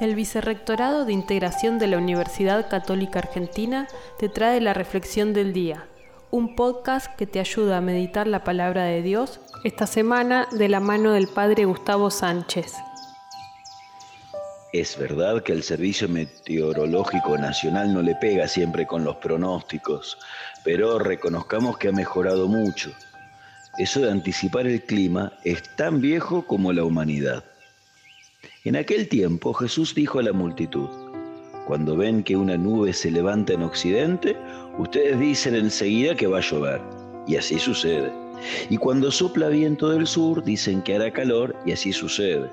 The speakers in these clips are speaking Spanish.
El Vicerrectorado de Integración de la Universidad Católica Argentina te trae la Reflexión del Día, un podcast que te ayuda a meditar la palabra de Dios esta semana de la mano del Padre Gustavo Sánchez. Es verdad que el Servicio Meteorológico Nacional no le pega siempre con los pronósticos, pero reconozcamos que ha mejorado mucho. Eso de anticipar el clima es tan viejo como la humanidad. En aquel tiempo Jesús dijo a la multitud, cuando ven que una nube se levanta en occidente, ustedes dicen enseguida que va a llover, y así sucede. Y cuando sopla viento del sur, dicen que hará calor, y así sucede.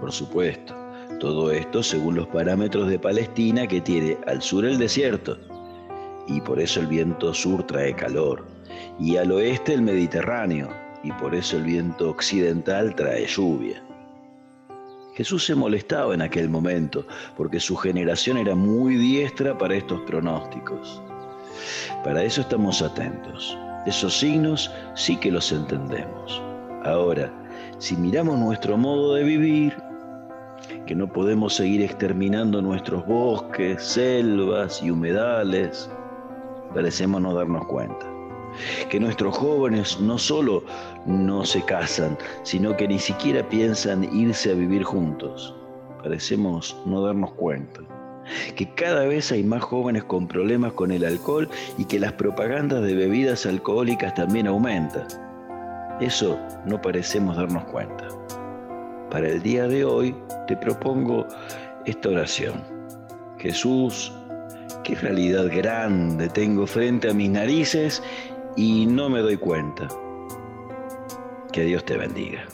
Por supuesto, todo esto según los parámetros de Palestina que tiene al sur el desierto, y por eso el viento sur trae calor, y al oeste el Mediterráneo, y por eso el viento occidental trae lluvia. Jesús se molestaba en aquel momento porque su generación era muy diestra para estos pronósticos. Para eso estamos atentos. Esos signos sí que los entendemos. Ahora, si miramos nuestro modo de vivir, que no podemos seguir exterminando nuestros bosques, selvas y humedales, parecemos no darnos cuenta que nuestros jóvenes no solo no se casan, sino que ni siquiera piensan irse a vivir juntos. Parecemos no darnos cuenta. Que cada vez hay más jóvenes con problemas con el alcohol y que las propagandas de bebidas alcohólicas también aumentan. Eso no parecemos darnos cuenta. Para el día de hoy te propongo esta oración. Jesús, qué realidad grande tengo frente a mis narices y no me doy cuenta. Que Dios te bendiga.